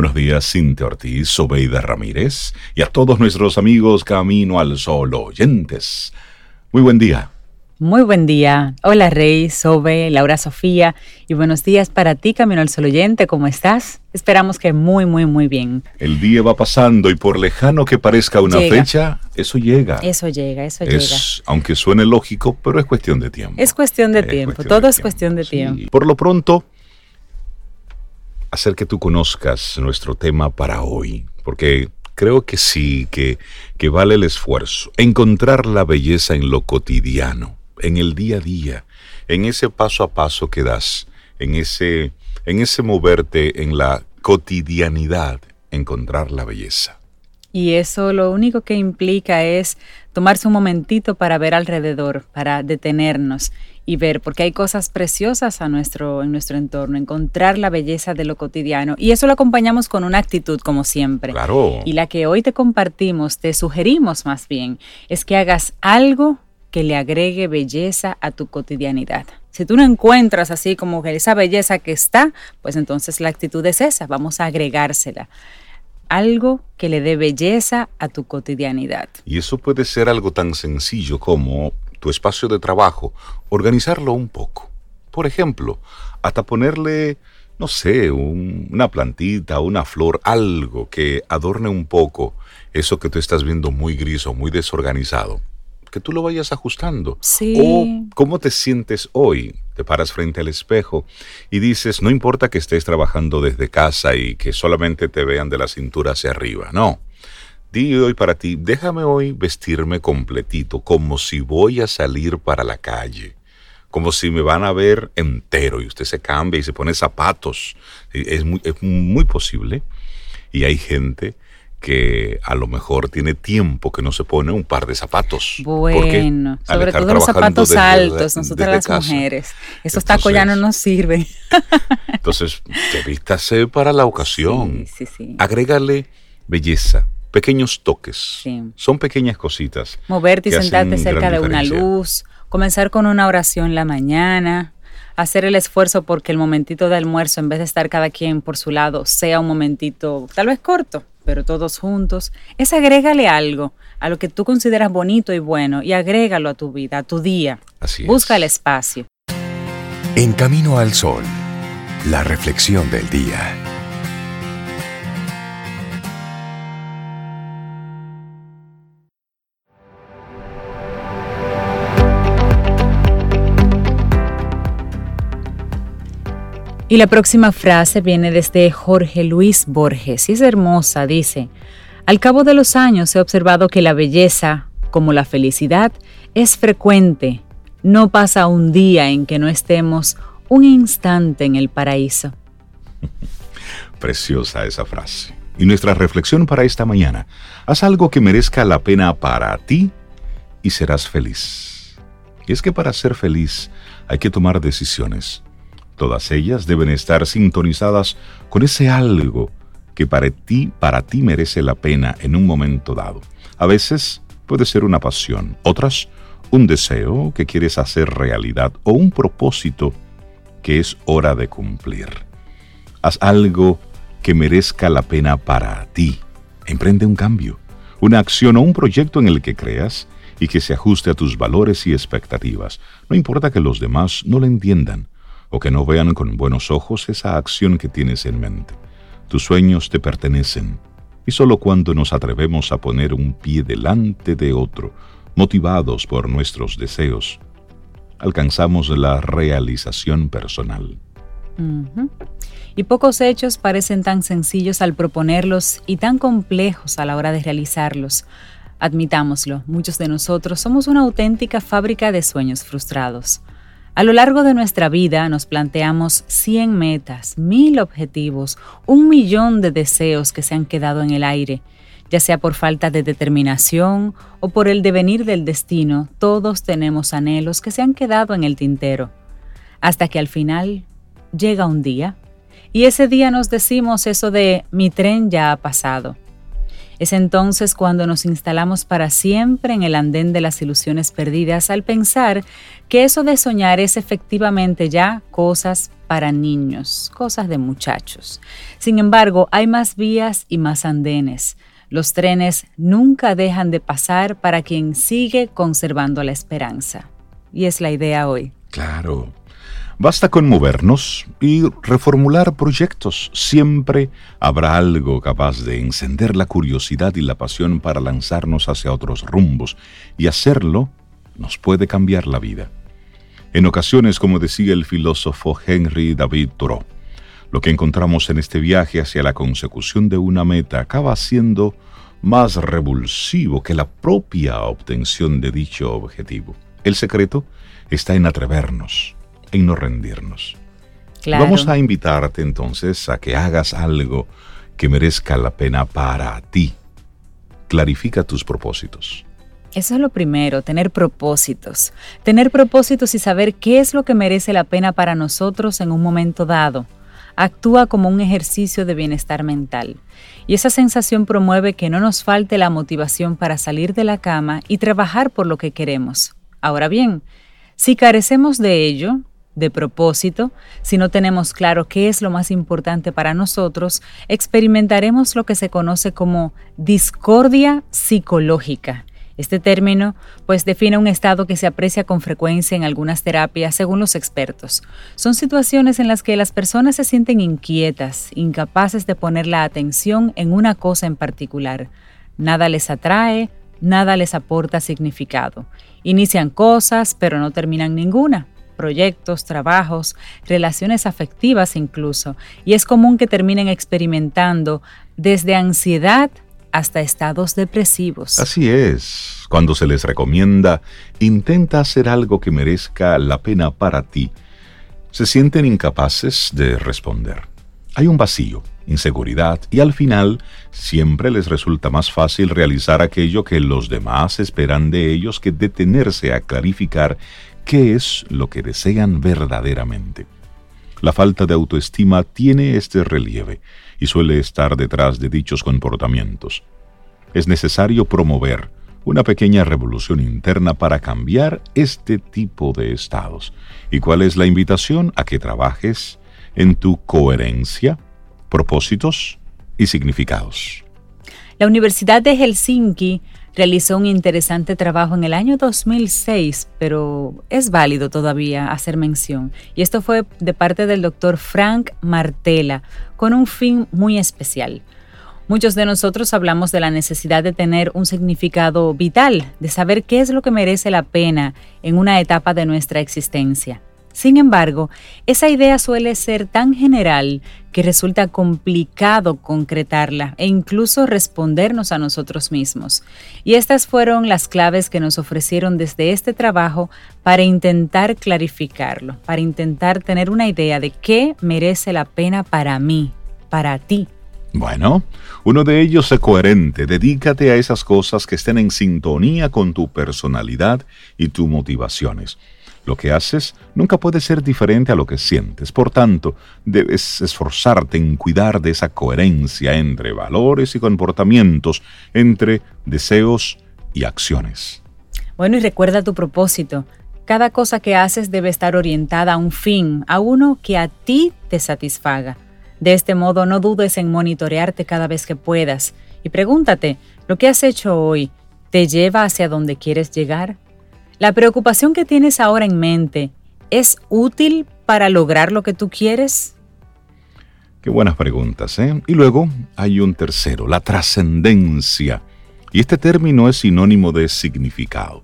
Buenos días, Cintia Ortiz, Sobeida Ramírez y a todos nuestros amigos Camino al Sol oyentes. Muy buen día. Muy buen día. Hola Rey, Sobe, Laura Sofía y buenos días para ti, Camino al Sol oyente. ¿Cómo estás? Esperamos que muy, muy, muy bien. El día va pasando y por lejano que parezca una fecha, eso llega. Eso llega, eso llega. Aunque suene lógico, pero es cuestión de tiempo. Es cuestión de tiempo, todo es cuestión de tiempo. Por lo pronto, hacer que tú conozcas nuestro tema para hoy, porque creo que sí, que, que vale el esfuerzo. Encontrar la belleza en lo cotidiano, en el día a día, en ese paso a paso que das, en ese, en ese moverte en la cotidianidad, encontrar la belleza. Y eso lo único que implica es tomarse un momentito para ver alrededor, para detenernos y ver, porque hay cosas preciosas a nuestro, en nuestro entorno, encontrar la belleza de lo cotidiano. Y eso lo acompañamos con una actitud, como siempre. Claro. Y la que hoy te compartimos, te sugerimos más bien, es que hagas algo que le agregue belleza a tu cotidianidad. Si tú no encuentras así como esa belleza que está, pues entonces la actitud es esa, vamos a agregársela algo que le dé belleza a tu cotidianidad. Y eso puede ser algo tan sencillo como tu espacio de trabajo, organizarlo un poco. Por ejemplo, hasta ponerle, no sé, una plantita, una flor, algo que adorne un poco eso que tú estás viendo muy gris o muy desorganizado. Que tú lo vayas ajustando. Sí. O cómo te sientes hoy. Te paras frente al espejo y dices, no importa que estés trabajando desde casa y que solamente te vean de la cintura hacia arriba. No Di hoy para ti, déjame hoy vestirme completito, como si voy a salir para la calle, como si me van a ver entero y usted se cambia y se pone zapatos. Es muy, es muy posible. Y hay gente que a lo mejor tiene tiempo que no se pone un par de zapatos. Bueno, sobre todo los zapatos altos, nosotras las mujeres. Esos tacos ya no nos sirven. entonces, vístase para la ocasión. Sí, sí, sí. Agrégale belleza, pequeños toques. Son pequeñas cositas. Moverte y sentarte cerca de una luz, comenzar con una oración en la mañana, hacer el esfuerzo porque el momentito de almuerzo, en vez de estar cada quien por su lado, sea un momentito tal vez corto, pero todos juntos. Es agrégale algo a lo que tú consideras bonito y bueno y agrégalo a tu vida, a tu día. Así Busca el espacio. En Camino al Sol, la reflexión del día. Y la próxima frase viene desde Jorge Luis Borges y es hermosa, dice, al cabo de los años he observado que la belleza, como la felicidad, es frecuente. No pasa un día en que no estemos un instante en el paraíso. Preciosa esa frase. Y nuestra reflexión para esta mañana, haz algo que merezca la pena para ti y serás feliz. Y es que para ser feliz hay que tomar decisiones Todas ellas deben estar sintonizadas con ese algo que para ti, para ti merece la pena en un momento dado. A veces puede ser una pasión, otras un deseo que quieres hacer realidad o un propósito que es hora de cumplir. Haz algo que merezca la pena para ti. Emprende un cambio, una acción o un proyecto en el que creas y que se ajuste a tus valores y expectativas. No importa que los demás no lo entiendan o que no vean con buenos ojos esa acción que tienes en mente. Tus sueños te pertenecen, y solo cuando nos atrevemos a poner un pie delante de otro, motivados por nuestros deseos, alcanzamos la realización personal. Y pocos hechos parecen tan sencillos al proponerlos y tan complejos a la hora de realizarlos. Admitámoslo, muchos de nosotros somos una auténtica fábrica de sueños frustrados. A lo largo de nuestra vida nos planteamos 100 metas, 1000 objetivos, un millón de deseos que se han quedado en el aire. Ya sea por falta de determinación o por el devenir del destino, todos tenemos anhelos que se han quedado en el tintero. Hasta que al final llega un día y ese día nos decimos eso de mi tren ya ha pasado. Es entonces cuando nos instalamos para siempre en el andén de las ilusiones perdidas al pensar que eso de soñar es efectivamente ya cosas para niños, cosas de muchachos. Sin embargo, hay más vías y más andenes. Los trenes nunca dejan de pasar para quien sigue conservando la esperanza. Y es la idea hoy. Claro, Basta con movernos y reformular proyectos. Siempre habrá algo capaz de encender la curiosidad y la pasión para lanzarnos hacia otros rumbos, y hacerlo nos puede cambiar la vida. En ocasiones, como decía el filósofo Henry David Thoreau, lo que encontramos en este viaje hacia la consecución de una meta acaba siendo más revulsivo que la propia obtención de dicho objetivo. El secreto está en atrevernos, en no rendirnos. Vamos a invitarte entonces a que hagas algo que merezca la pena para ti. Clarifica tus propósitos. Eso es lo primero, tener propósitos. Tener propósitos y saber qué es lo que merece la pena para nosotros en un momento dado. Actúa como un ejercicio de bienestar mental. Y esa sensación promueve que no nos falte la motivación para salir de la cama y trabajar por lo que queremos. Ahora bien, si carecemos de ello, de propósito, si no tenemos claro qué es lo más importante para nosotros, experimentaremos lo que se conoce como discordia psicológica. Este término pues define un estado que se aprecia con frecuencia en algunas terapias según los expertos. Son situaciones en las que las personas se sienten inquietas, incapaces de poner la atención en una cosa en particular. Nada les atrae, nada les aporta significado. Inician cosas, pero no terminan ninguna proyectos, trabajos, relaciones afectivas incluso, y es común que terminen experimentando desde ansiedad hasta estados depresivos. Así es, cuando se les recomienda, intenta hacer algo que merezca la pena para ti, se sienten incapaces de responder. Hay un vacío, inseguridad y al final siempre les resulta más fácil realizar aquello que los demás esperan de ellos que detenerse a clarificar qué es lo que desean verdaderamente. La falta de autoestima tiene este relieve y suele estar detrás de dichos comportamientos. Es necesario promover una pequeña revolución interna para cambiar este tipo de estados. ¿Y cuál es la invitación? A que trabajes en tu coherencia, propósitos y significados. La Universidad de Helsinki realizó un interesante trabajo en el año 2006, pero es válido todavía hacer mención. Y esto fue de parte del doctor Frank Martela, con un fin muy especial. Muchos de nosotros hablamos de la necesidad de tener un significado vital, de saber qué es lo que merece la pena en una etapa de nuestra existencia. Sin embargo, esa idea suele ser tan general que resulta complicado concretarla e incluso respondernos a nosotros mismos. Y estas fueron las claves que nos ofrecieron desde este trabajo para intentar clarificarlo, para intentar tener una idea de qué merece la pena para mí, para ti. Bueno, uno de ellos es coherente. Dedícate a esas cosas que estén en sintonía con tu personalidad y tus motivaciones. Lo que haces nunca puede ser diferente a lo que sientes. Por tanto, debes esforzarte en cuidar de esa coherencia entre valores y comportamientos, entre deseos y acciones. Bueno, y recuerda tu propósito. Cada cosa que haces debe estar orientada a un fin, a uno que a ti te satisfaga. De este modo, no dudes en monitorearte cada vez que puedas y pregúntate, ¿lo que has hecho hoy te lleva hacia donde quieres llegar? ¿La preocupación que tienes ahora en mente es útil para lograr lo que tú quieres? Qué buenas preguntas, ¿eh? Y luego hay un tercero, la trascendencia. Y este término es sinónimo de significado.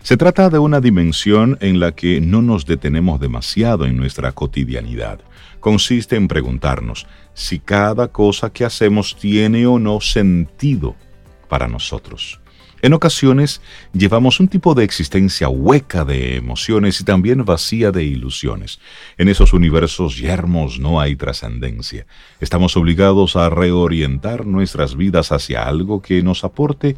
Se trata de una dimensión en la que no nos detenemos demasiado en nuestra cotidianidad. Consiste en preguntarnos si cada cosa que hacemos tiene o no sentido para nosotros. En ocasiones llevamos un tipo de existencia hueca de emociones y también vacía de ilusiones. En esos universos yermos no hay trascendencia. Estamos obligados a reorientar nuestras vidas hacia algo que nos aporte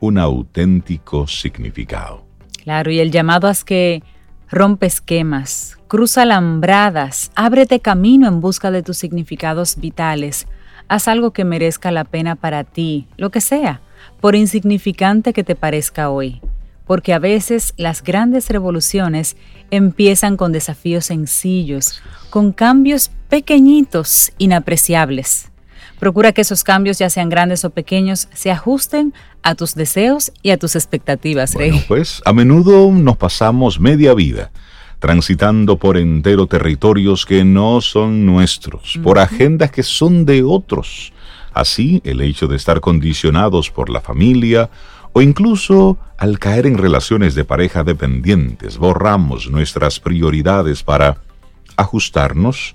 un auténtico significado. Claro, y el llamado es que rompe esquemas, cruza alambradas, ábrete camino en busca de tus significados vitales. Haz algo que merezca la pena para ti, lo que sea por insignificante que te parezca hoy, porque a veces las grandes revoluciones empiezan con desafíos sencillos, con cambios pequeñitos, inapreciables. Procura que esos cambios, ya sean grandes o pequeños, se ajusten a tus deseos y a tus expectativas, Rey. pues a menudo nos pasamos media vida transitando por entero territorios que no son nuestros, por agendas que son de otros, Así, el hecho de estar condicionados por la familia o incluso al caer en relaciones de pareja dependientes, borramos nuestras prioridades para ajustarnos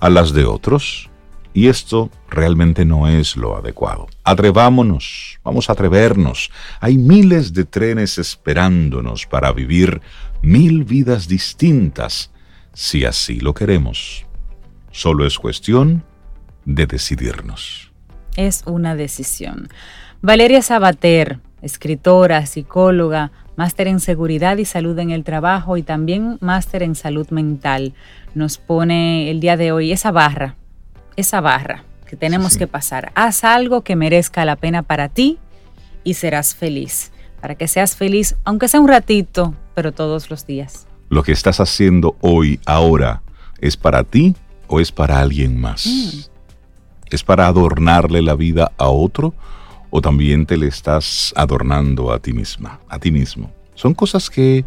a las de otros. Y esto realmente no es lo adecuado. Atrevámonos, vamos a atrevernos. Hay miles de trenes esperándonos para vivir mil vidas distintas, si así lo queremos. Solo es cuestión de decidirnos es una decisión. Valeria Sabater, escritora, psicóloga, máster en seguridad y salud en el trabajo y también máster en salud mental, nos pone el día de hoy esa barra, esa barra que tenemos que pasar. Haz algo que merezca la pena para ti y serás feliz. Para que seas feliz, aunque sea un ratito, pero todos los días. Lo que estás haciendo hoy, ahora, ¿es para ti o es para alguien más? Mm. ¿Es para adornarle la vida a otro o también te le estás adornando a ti misma, a ti mismo? Son cosas que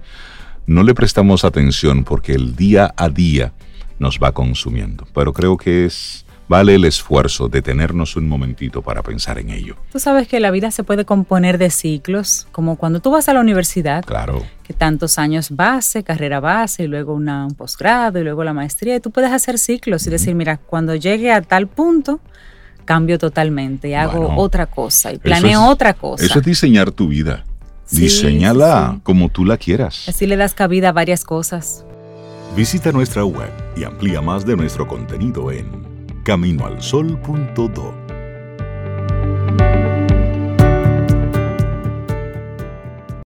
no le prestamos atención porque el día a día nos va consumiendo, pero creo que es vale el esfuerzo de tenernos un momentito para pensar en ello. Tú sabes que la vida se puede componer de ciclos, como cuando tú vas a la universidad. Claro. Que tantos años base, carrera base, y luego una, un posgrado, y luego la maestría. Y tú puedes hacer ciclos y decir, mira, cuando llegue a tal punto, cambio totalmente, y hago otra cosa y planeo otra cosa. Eso es diseñar tu vida. Diseñala como tú la quieras. Así le das cabida a varias cosas. Visita nuestra web y amplía más de nuestro contenido en caminoalsol.do.